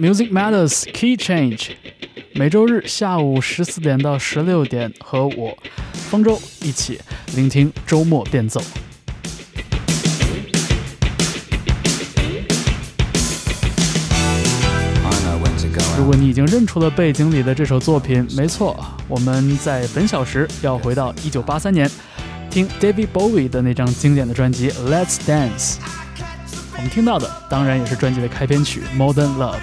Music Matters Key Change，每周日下午十四点到十六点，和我方舟一起聆听周末变奏。如果你已经认出了背景里的这首作品，没错，我们在本小时要回到一九八三年，听 David Bowie 的那张经典的专辑《Let's Dance》。我们听到的当然也是专辑的开篇曲《Modern Love》。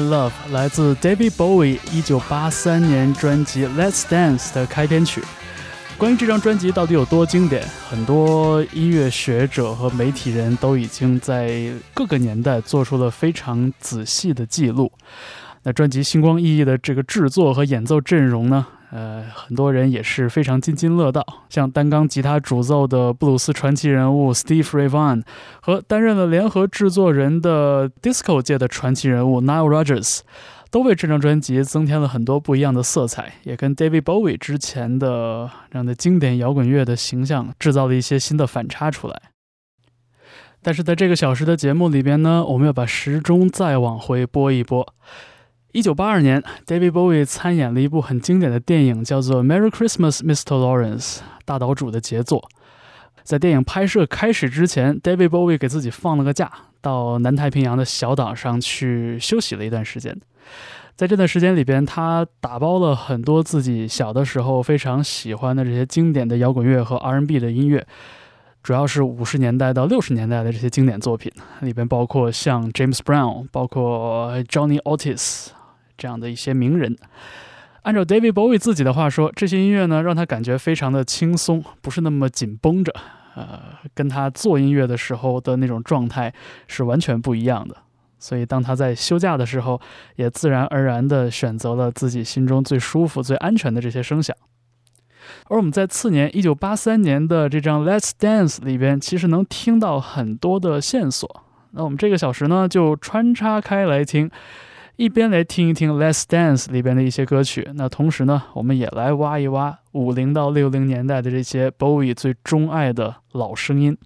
Love 来自 David Bowie 一九八三年专辑《Let's Dance》的开篇曲。关于这张专辑到底有多经典，很多音乐学者和媒体人都已经在各个年代做出了非常仔细的记录。那专辑星光熠熠的这个制作和演奏阵容呢？呃，很多人也是非常津津乐道，像单钢吉他主奏的布鲁斯传奇人物 Steve r a y v a n 和担任了联合制作人的 Disco 界的传奇人物 Nile r o g e r s 都为这张专辑增添了很多不一样的色彩，也跟 David Bowie 之前的这样的经典摇滚乐的形象制造了一些新的反差出来。但是在这个小时的节目里边呢，我们要把时钟再往回拨一拨。一九八二年，David Bowie 参演了一部很经典的电影，叫做《Merry Christmas, Mr. Lawrence》，大岛主的杰作。在电影拍摄开始之前，David Bowie 给自己放了个假，到南太平洋的小岛上去休息了一段时间。在这段时间里边，他打包了很多自己小的时候非常喜欢的这些经典的摇滚乐和 R&B 的音乐，主要是五十年代到六十年代的这些经典作品，里边包括像 James Brown，包括 Johnny Otis。这样的一些名人，按照 David Bowie 自己的话说，这些音乐呢让他感觉非常的轻松，不是那么紧绷着，呃，跟他做音乐的时候的那种状态是完全不一样的。所以当他在休假的时候，也自然而然地选择了自己心中最舒服、最安全的这些声响。而我们在次年一九八三年的这张《Let's Dance》里边，其实能听到很多的线索。那我们这个小时呢，就穿插开来听。一边来听一听《Let's Dance》里边的一些歌曲，那同时呢，我们也来挖一挖五零到六零年代的这些 Bowie 最钟爱的老声音。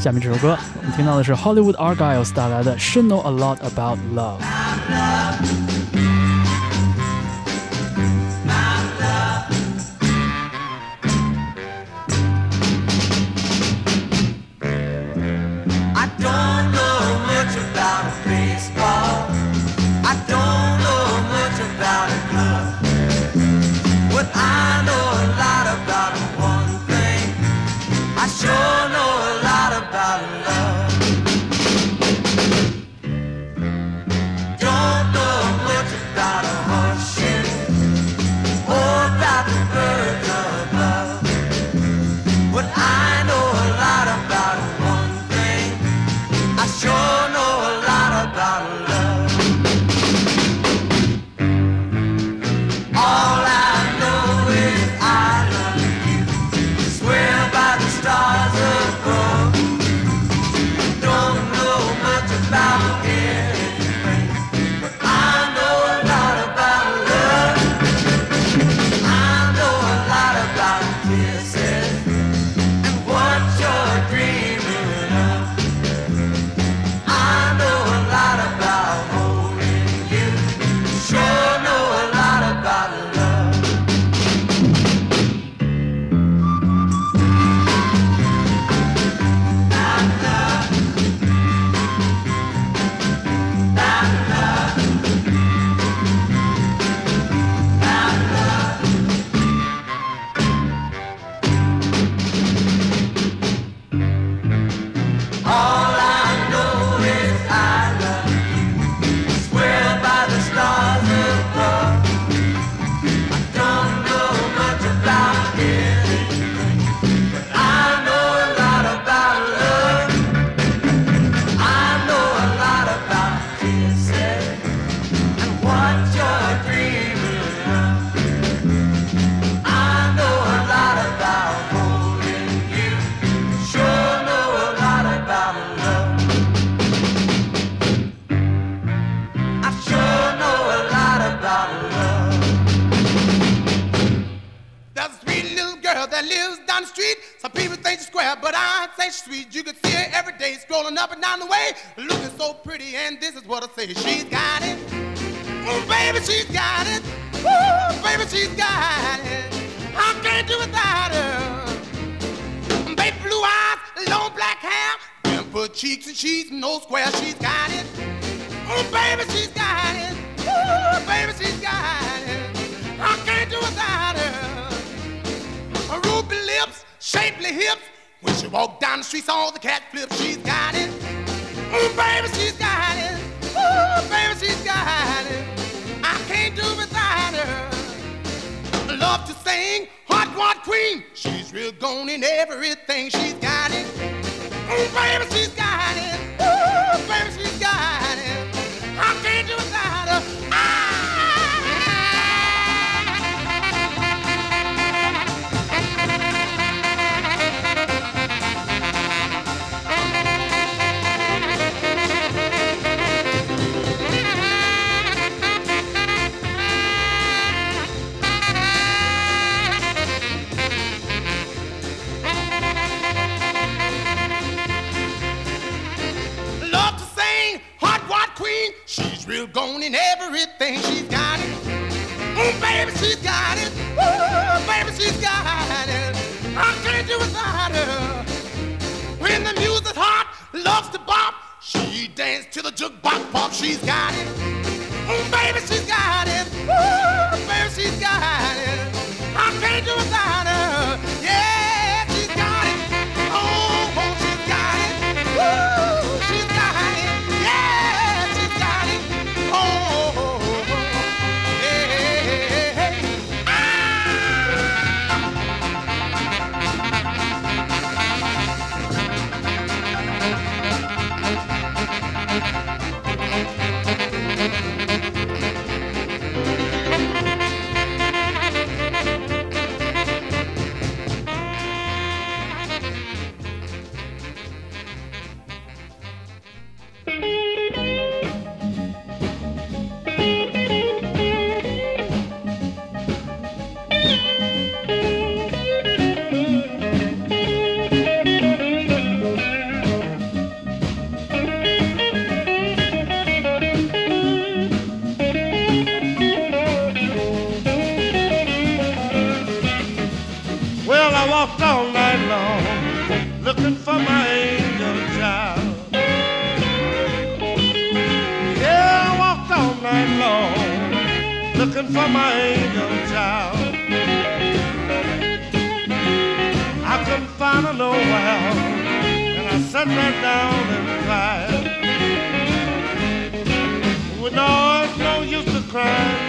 下面这首歌，我们听到的是 Hollywood Argyles 带来的《Should Know a Lot About Love》。cheeks and she's no square. She's got it. Oh, baby, she's got it. Ooh, baby, she's got it. I can't do without her. Ruby lips, shapely hips. When she walk down the streets, all the cat flips. She's got it. Oh, baby, she's got it. Ooh, baby, she's got it. I can't do without her. Love to sing, hot rod queen. She's real gone in everything. She's got it. Ooh, baby, she's got it. Ooh, baby, she's got it. For my angel child. Yeah, I walked all night long looking for my angel child. I couldn't find her nowhere, and I sat right down and cried. Well, no, it's no use to cry,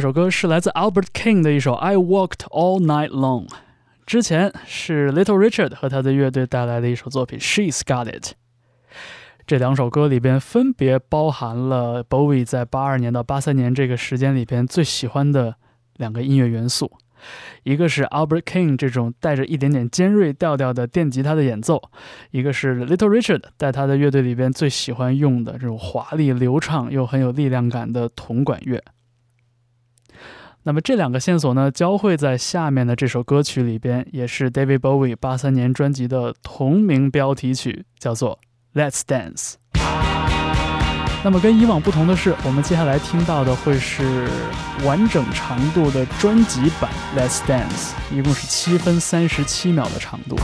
这首歌是来自 Albert King 的一首《I Walked All Night Long》，之前是 Little Richard 和他的乐队带来的一首作品《She's Got It》。这两首歌里边分别包含了 Bowie 在八二年到八三年这个时间里边最喜欢的两个音乐元素，一个是 Albert King 这种带着一点点尖锐调调的电吉他的演奏，一个是 Little Richard 在他的乐队里边最喜欢用的这种华丽流畅又很有力量感的铜管乐。那么这两个线索呢，交汇在下面的这首歌曲里边，也是 David Bowie 八三年专辑的同名标题曲，叫做《Let's Dance》。那么跟以往不同的是，我们接下来听到的会是完整长度的专辑版《Let's Dance》，一共是七分三十七秒的长度。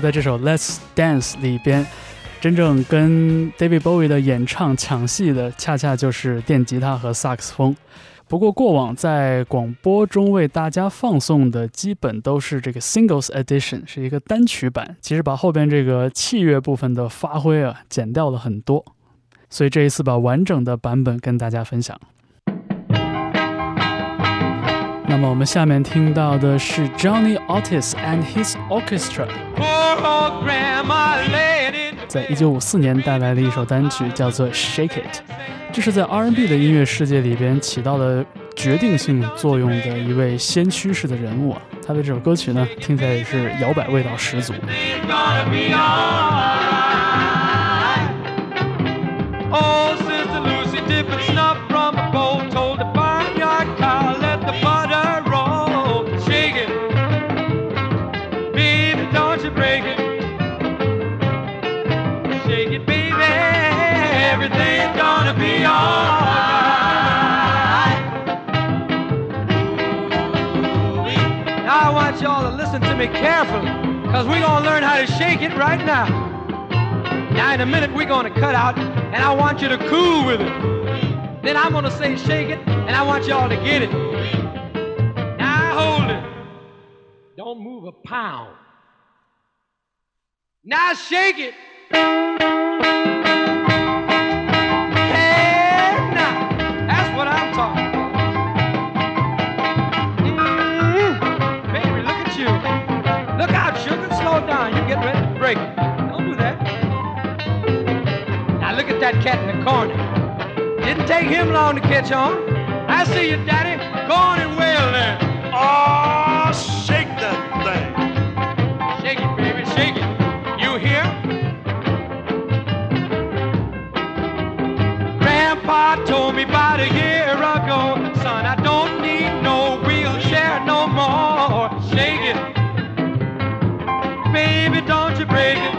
在这首《Let's Dance》里边，真正跟 David Bowie 的演唱抢戏的，恰恰就是电吉他和萨克斯风。不过过往在广播中为大家放送的，基本都是这个 Singles Edition，是一个单曲版，其实把后边这个器乐部分的发挥啊减掉了很多，所以这一次把完整的版本跟大家分享。那么我们下面听到的是 Johnny Otis and His Orchestra，在一九五四年带来的一首单曲叫做 Shake It，这是在 R&B 的音乐世界里边起到了决定性作用的一位先驱式的人物啊。他的这首歌曲呢，听起来也是摇摆味道十足。Me carefully, because we're going to learn how to shake it right now. Now, in a minute, we're going to cut out, and I want you to cool with it. Then I'm going to say shake it, and I want y'all to get it. Now, hold it. Don't move a pound. Now, shake it. Don't do that. Now look at that cat in the corner. Didn't take him long to catch on. I see you, Daddy. Go on and wail there. Oh, shake that thing. Shake it, baby, shake it. You hear? Grandpa told me about a year ago, son, I don't need no wheelchair no more. Shake it. Baby, don't you break it.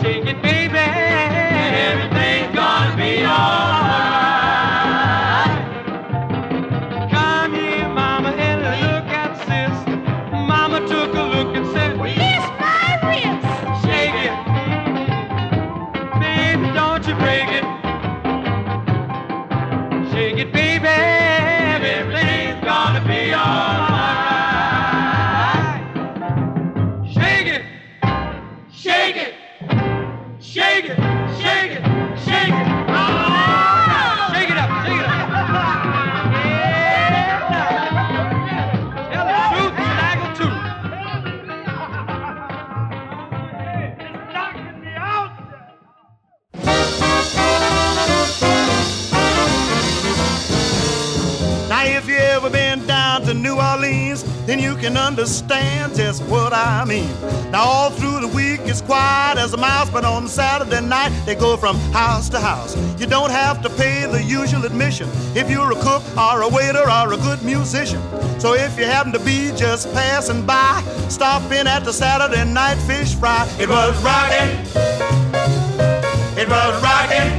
Shake it, baby. and Everything's gonna be alright. Understand just what I mean. Now, all through the week, it's quiet as a mouse, but on Saturday night, they go from house to house. You don't have to pay the usual admission if you're a cook or a waiter or a good musician. So, if you happen to be just passing by, stop in at the Saturday night fish fry. It was rocking. It was rocking.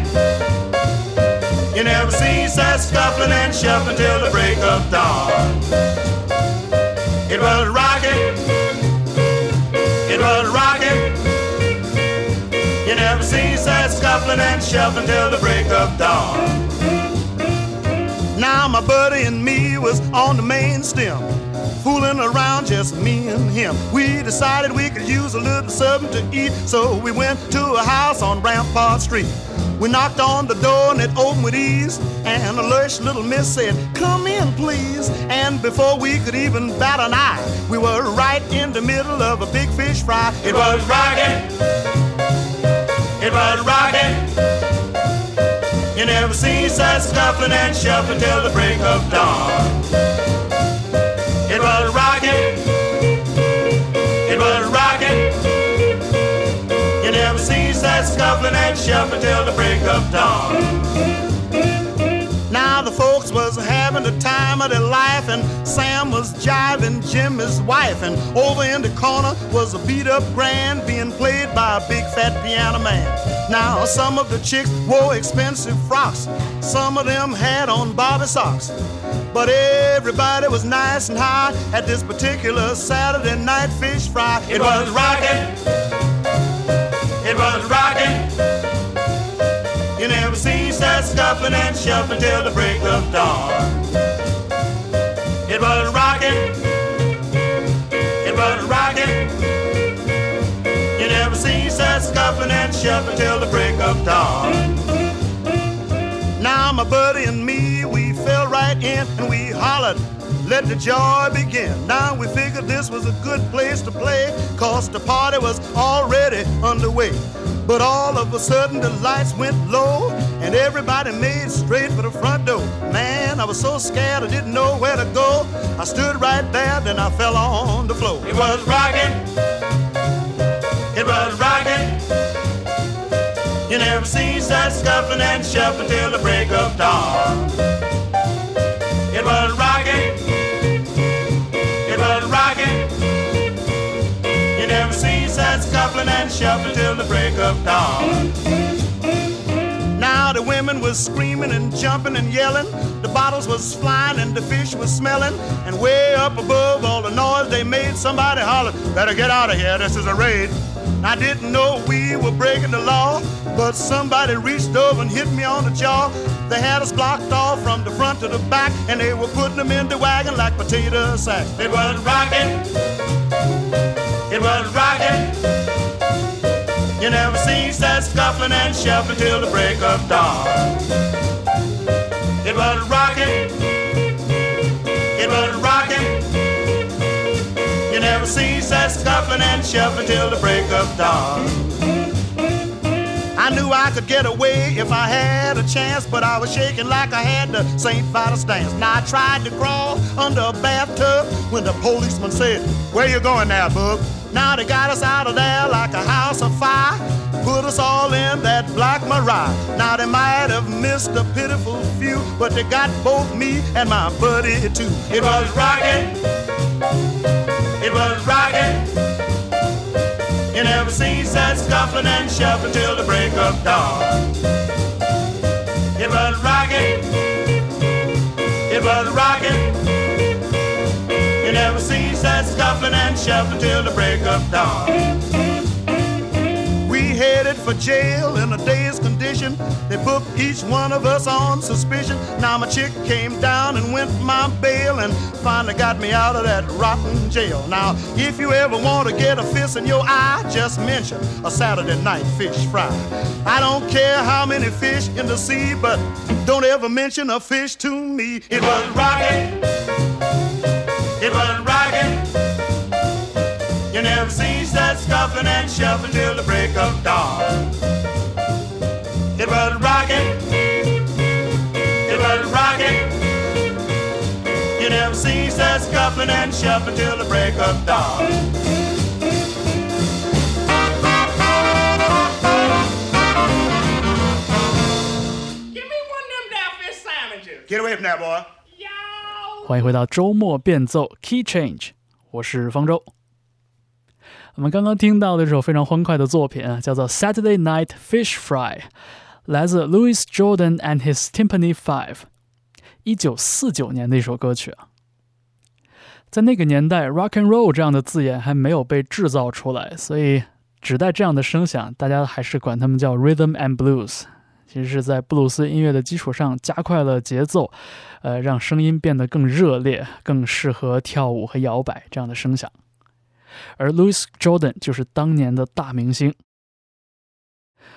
You never see such scuffling and shuffling till the break of dawn. It was rocking. It was rocking. You never seen such scuffling and shuffling till the break of dawn. Now my buddy and me was on the main stem, fooling around just me and him. We decided we could use a little something to eat, so we went to a house on Rampart Street. We knocked on the door and it opened with ease, and a lush little miss said, "Come in, please." And before we could even bat an eye, we were right in the middle of a big fish fry. It was rocking. It was rocking. You never seen such scuffling and shuffling till the break of dawn. It was rocking. Scuffling and shuffling till the break of dawn. Now the folks was having the time of their life, and Sam was jiving Jim, his wife, and over in the corner was a beat up grand being played by a big fat piano man. Now, some of the chicks wore expensive frocks, some of them had on Bobby socks. But everybody was nice and high at this particular Saturday night fish fry. It was rocking. It was rocking. You never seen such scuffling and shuffling till the break of dawn. It was rocking. It was rocking. You never seen such scuffling and shuffling till the break of dawn. Now my buddy and me, we fell right in and we hollered, let the joy begin. Now we figured this was a good place to play, cause the party was already underway. But all of a sudden the lights went low and everybody made straight for the front door. Man, I was so scared I didn't know where to go. I stood right there, then I fell on the floor. It was rocking. It was rocking. You never seen such scuffling and shuffling till the break of dawn. It was rocking. And shuffling till the break of dawn. Now the women was screaming and jumping and yelling. The bottles was flying and the fish was smelling. And way up above all the noise they made, somebody hollered, Better get out of here, this is a raid. I didn't know we were breaking the law, but somebody reached over and hit me on the jaw. They had us blocked off from the front to the back, and they were putting them in the wagon like potato sacks. It was rocking. It was rocking. You never seen such scuffling and shuffling till the break of dawn. It was rocking. It was rocking. You never seen such scuffling and shuffling till the break of dawn. I knew I could get away if I had a chance, but I was shaking like I had the St. Vitus dance. Now I tried to crawl under a bathtub when the policeman said, Where you going now, bub? Now they got us out of there like a house of fire. Put us all in that black Mariah. Now they might have missed a pitiful few, but they got both me and my buddy too. It was rocking. It was rocking. You never seen such scuffling and shuffling till the break of dawn. It was rocking. It was rocking. Never seen such scuffling and shuffling till the break of dawn. We headed for jail in a day's condition. They booked each one of us on suspicion. Now my chick came down and went my bail and finally got me out of that rotten jail. Now, if you ever want to get a fist in your eye, just mention a Saturday night fish fry. I don't care how many fish in the sea, but don't ever mention a fish to me. It was rocking. such scuffling and shuffling till the break of dawn. It was rocking. It was rocking. You never seen such scuffling and shuffling till the break of dawn. Give me one of them down fish sandwiches. Get away from that, boy. Yo. 欢迎回到周末变奏 Key Change，我是方舟。 我们刚刚听到的这首非常欢快的作品啊，叫做《Saturday Night Fish Fry》，来自 Louis Jordan and His Timpani Five，一九四九年的一首歌曲啊。在那个年代，rock and roll 这样的字眼还没有被制造出来，所以只带这样的声响，大家还是管它们叫 rhythm and blues。其实是在布鲁斯音乐的基础上加快了节奏，呃，让声音变得更热烈，更适合跳舞和摇摆这样的声响。而 Louis Jordan 就是当年的大明星。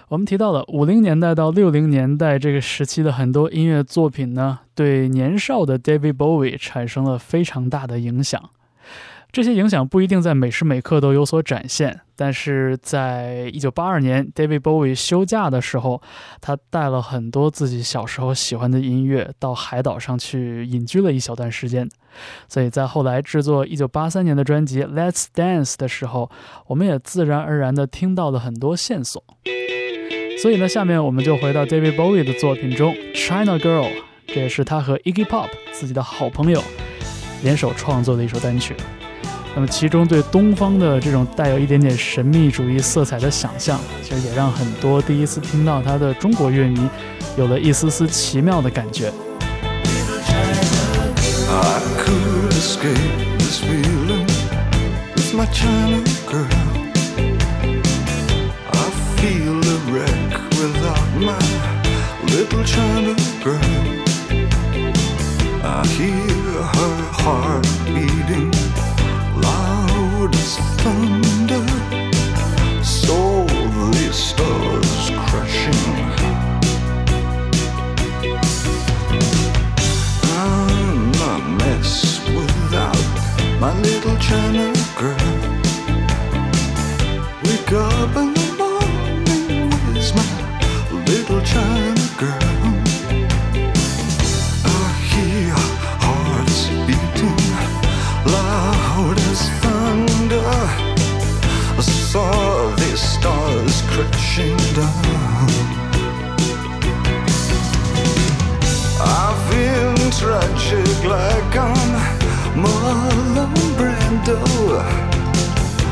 我们提到了五零年代到六零年代这个时期的很多音乐作品呢，对年少的 David Bowie 产生了非常大的影响。这些影响不一定在每时每刻都有所展现，但是在一九八二年 David Bowie 休假的时候，他带了很多自己小时候喜欢的音乐到海岛上去隐居了一小段时间。所以在后来制作1983年的专辑《Let's Dance》的时候，我们也自然而然地听到了很多线索。所以呢，下面我们就回到 David Bowie 的作品中，《China Girl》。这也是他和 IGgy Pop 自己的好朋友联手创作的一首单曲。那么其中对东方的这种带有一点点神秘主义色彩的想象，其实也让很多第一次听到他的中国乐迷有了一丝丝奇妙的感觉。escape this feeling with my China girl. I feel a wreck without my little China girl. I hear her heart beating loud as thunder. China girl. Wake up in the morning, my little China girl?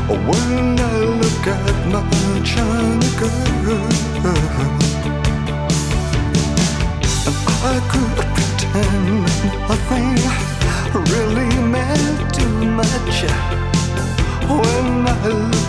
when I look at my China girl. I could pretend nothing really meant too much when I look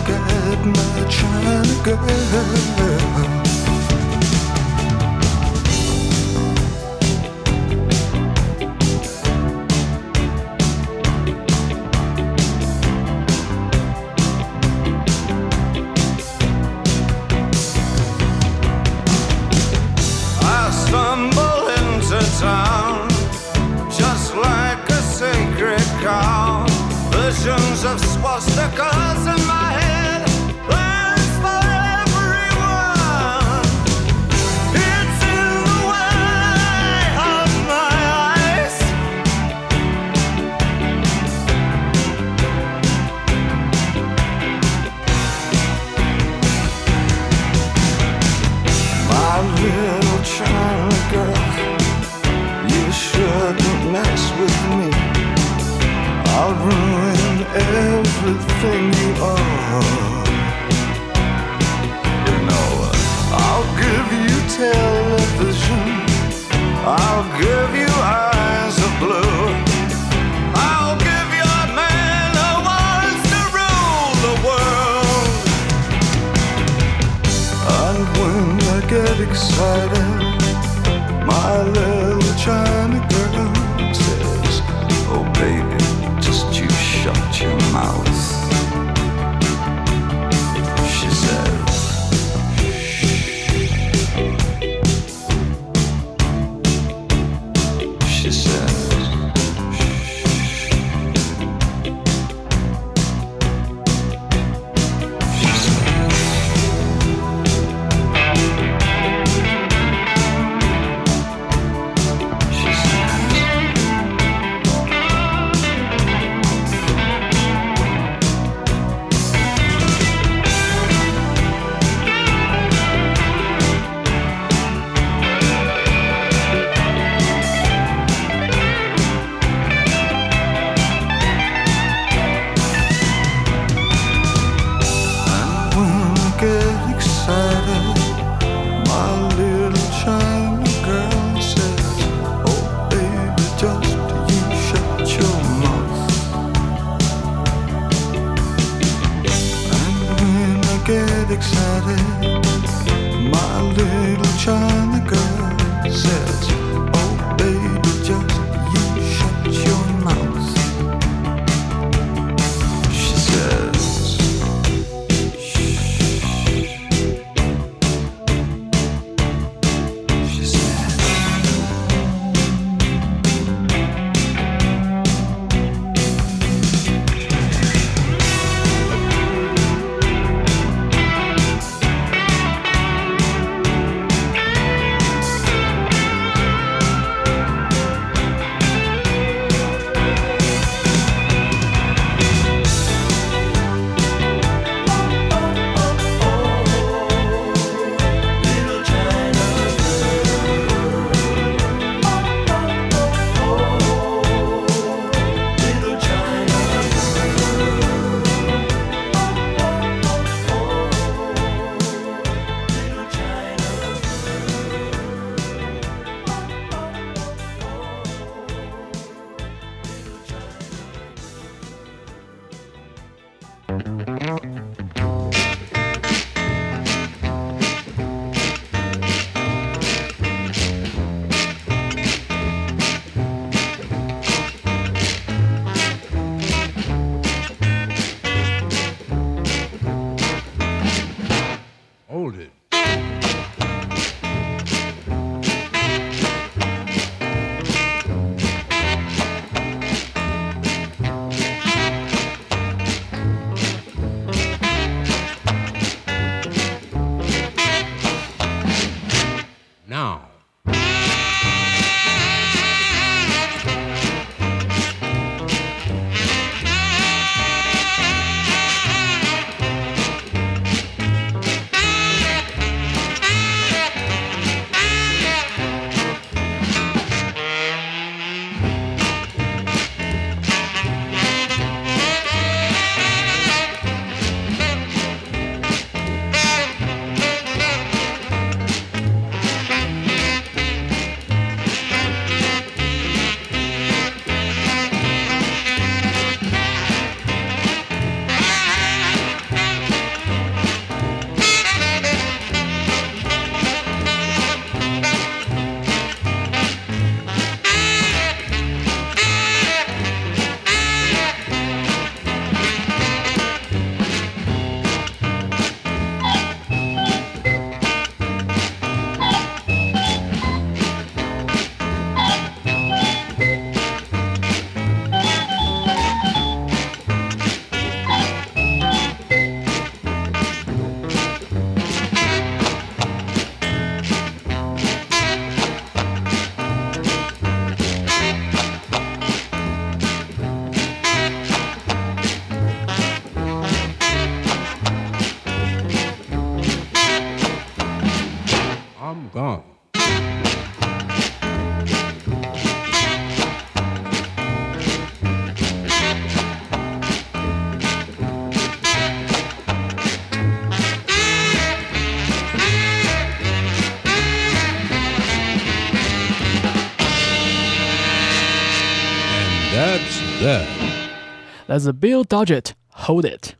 来自 Bill Doggett Hold It。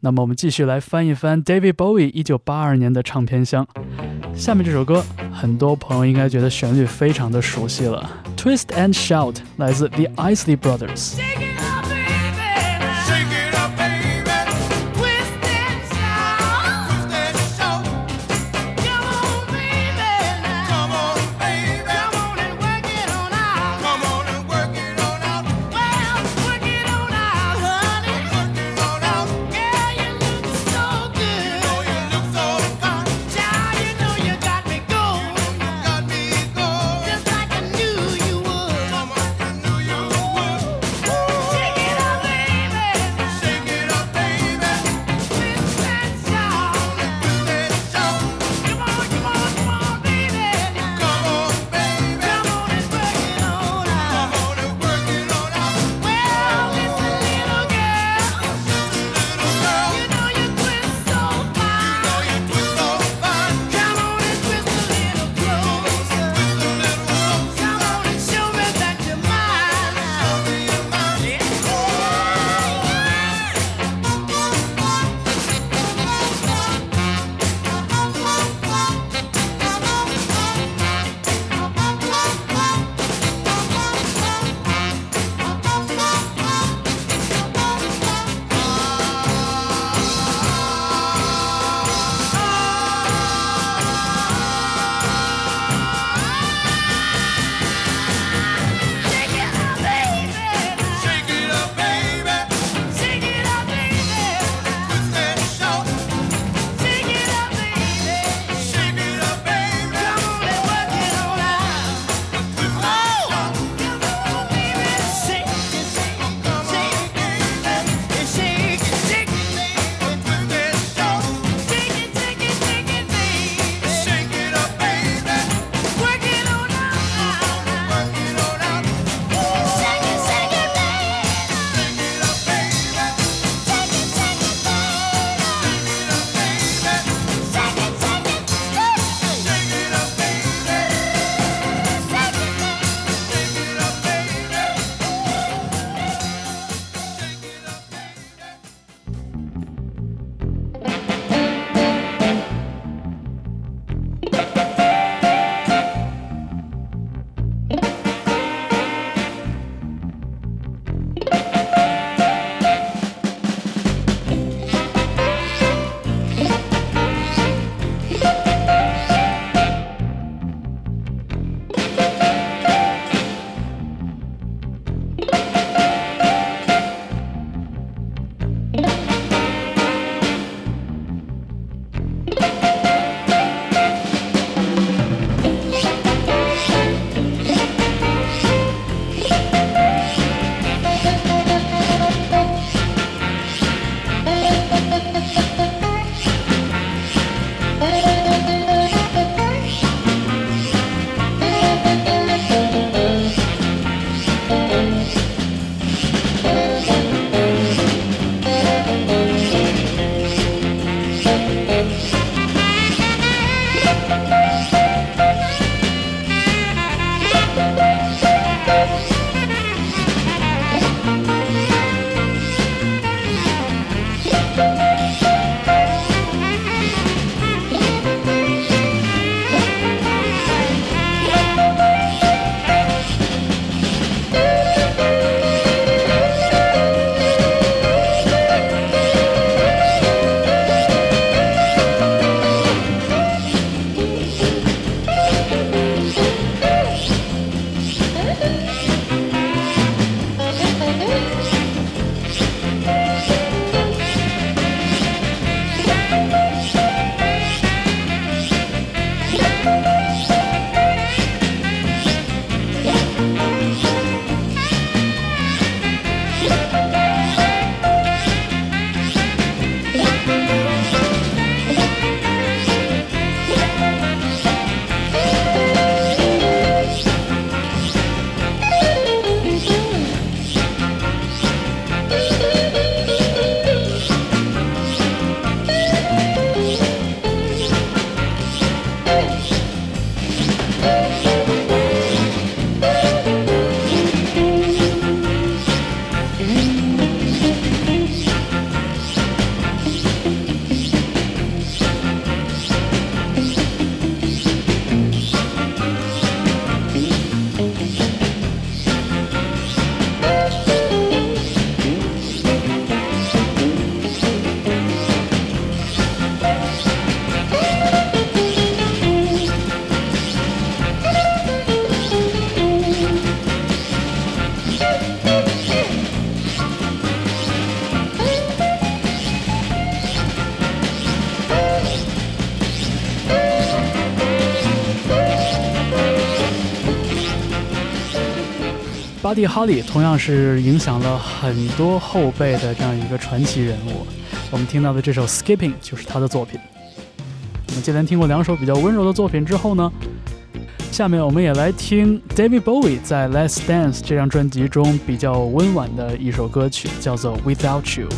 那么我们继续来翻一翻 David Bowie 一九八二年的唱片箱。下面这首歌，很多朋友应该觉得旋律非常的熟悉了，《Twist and Shout》来自 The Isley Brothers。巴蒂·哈里同样是影响了很多后辈的这样一个传奇人物。我们听到的这首 Skipping 就是他的作品。我们，接连听过两首比较温柔的作品之后呢，下面我们也来听 David Bowie 在《Let's Dance》这张专辑中比较温婉的一首歌曲，叫做《Without You》。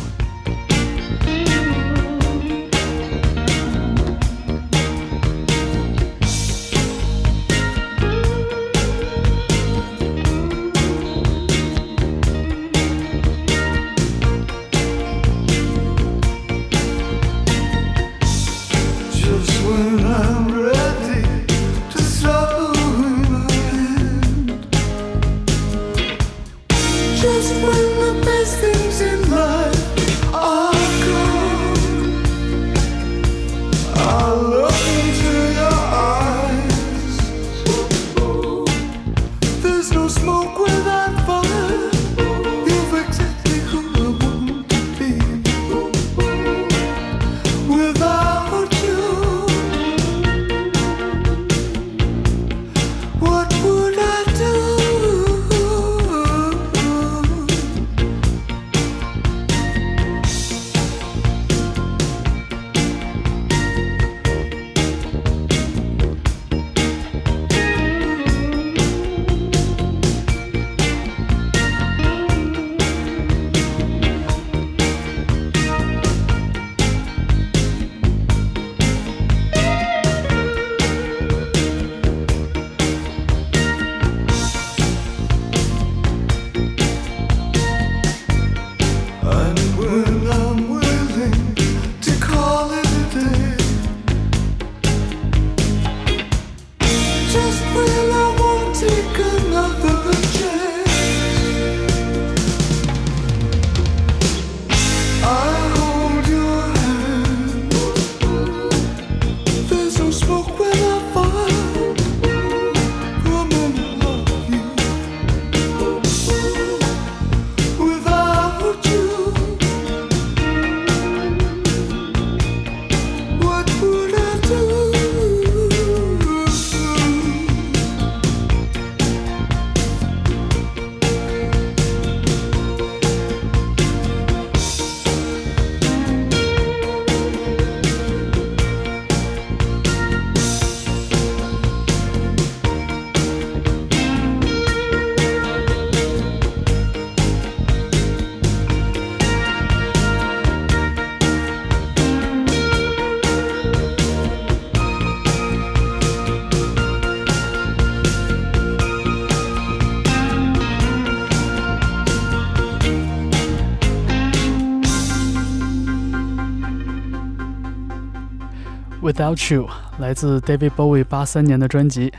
Without You 来自 David Bowie 八三年的专辑。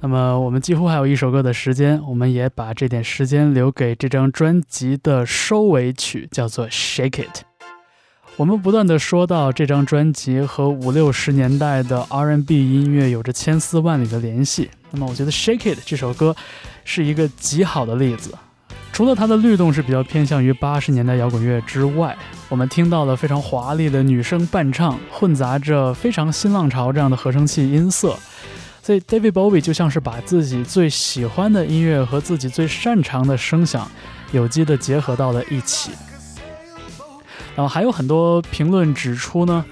那么我们几乎还有一首歌的时间，我们也把这点时间留给这张专辑的收尾曲，叫做《Shake It》。我们不断的说到这张专辑和五六十年代的 R&B 音乐有着千丝万缕的联系。那么我觉得《Shake It》这首歌是一个极好的例子。除了它的律动是比较偏向于八十年代摇滚乐之外，我们听到了非常华丽的女声伴唱，混杂着非常新浪潮这样的合成器音色。所以 David Bowie 就像是把自己最喜欢的音乐和自己最擅长的声响有机的结合到了一起。然后还有很多评论指出呢，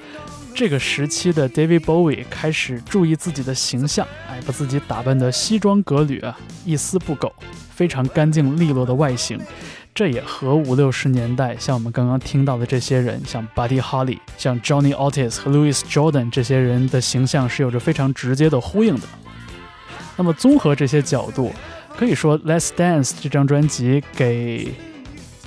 这个时期的 David Bowie 开始注意自己的形象，哎，把自己打扮得西装革履啊，一丝不苟，非常干净利落的外形。这也和五六十年代像我们刚刚听到的这些人，像 Buddy Holly、像 Johnny Otis 和 Louis Jordan 这些人的形象是有着非常直接的呼应的。那么综合这些角度，可以说《Let's Dance》这张专辑给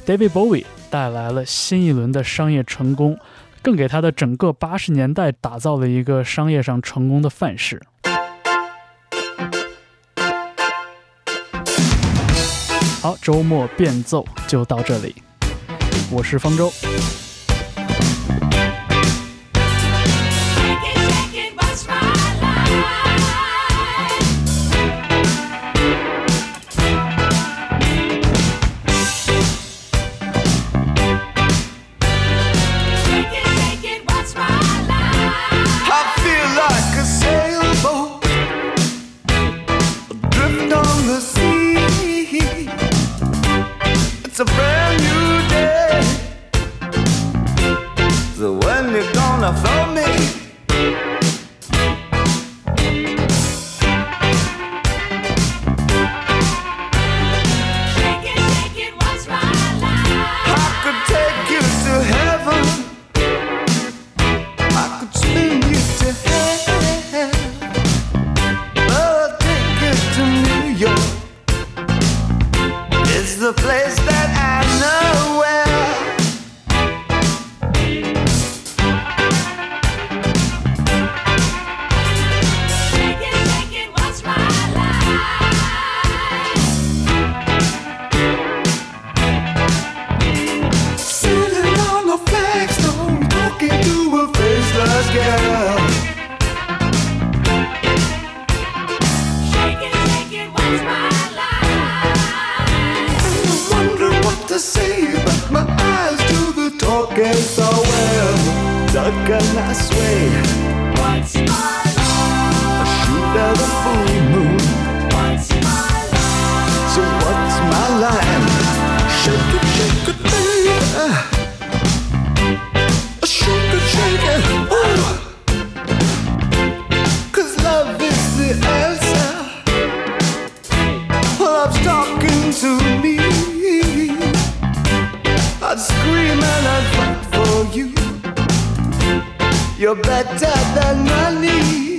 David Bowie 带来了新一轮的商业成功，更给他的整个八十年代打造了一个商业上成功的范式。好，周末变奏就到这里，我是方舟。You're better than money.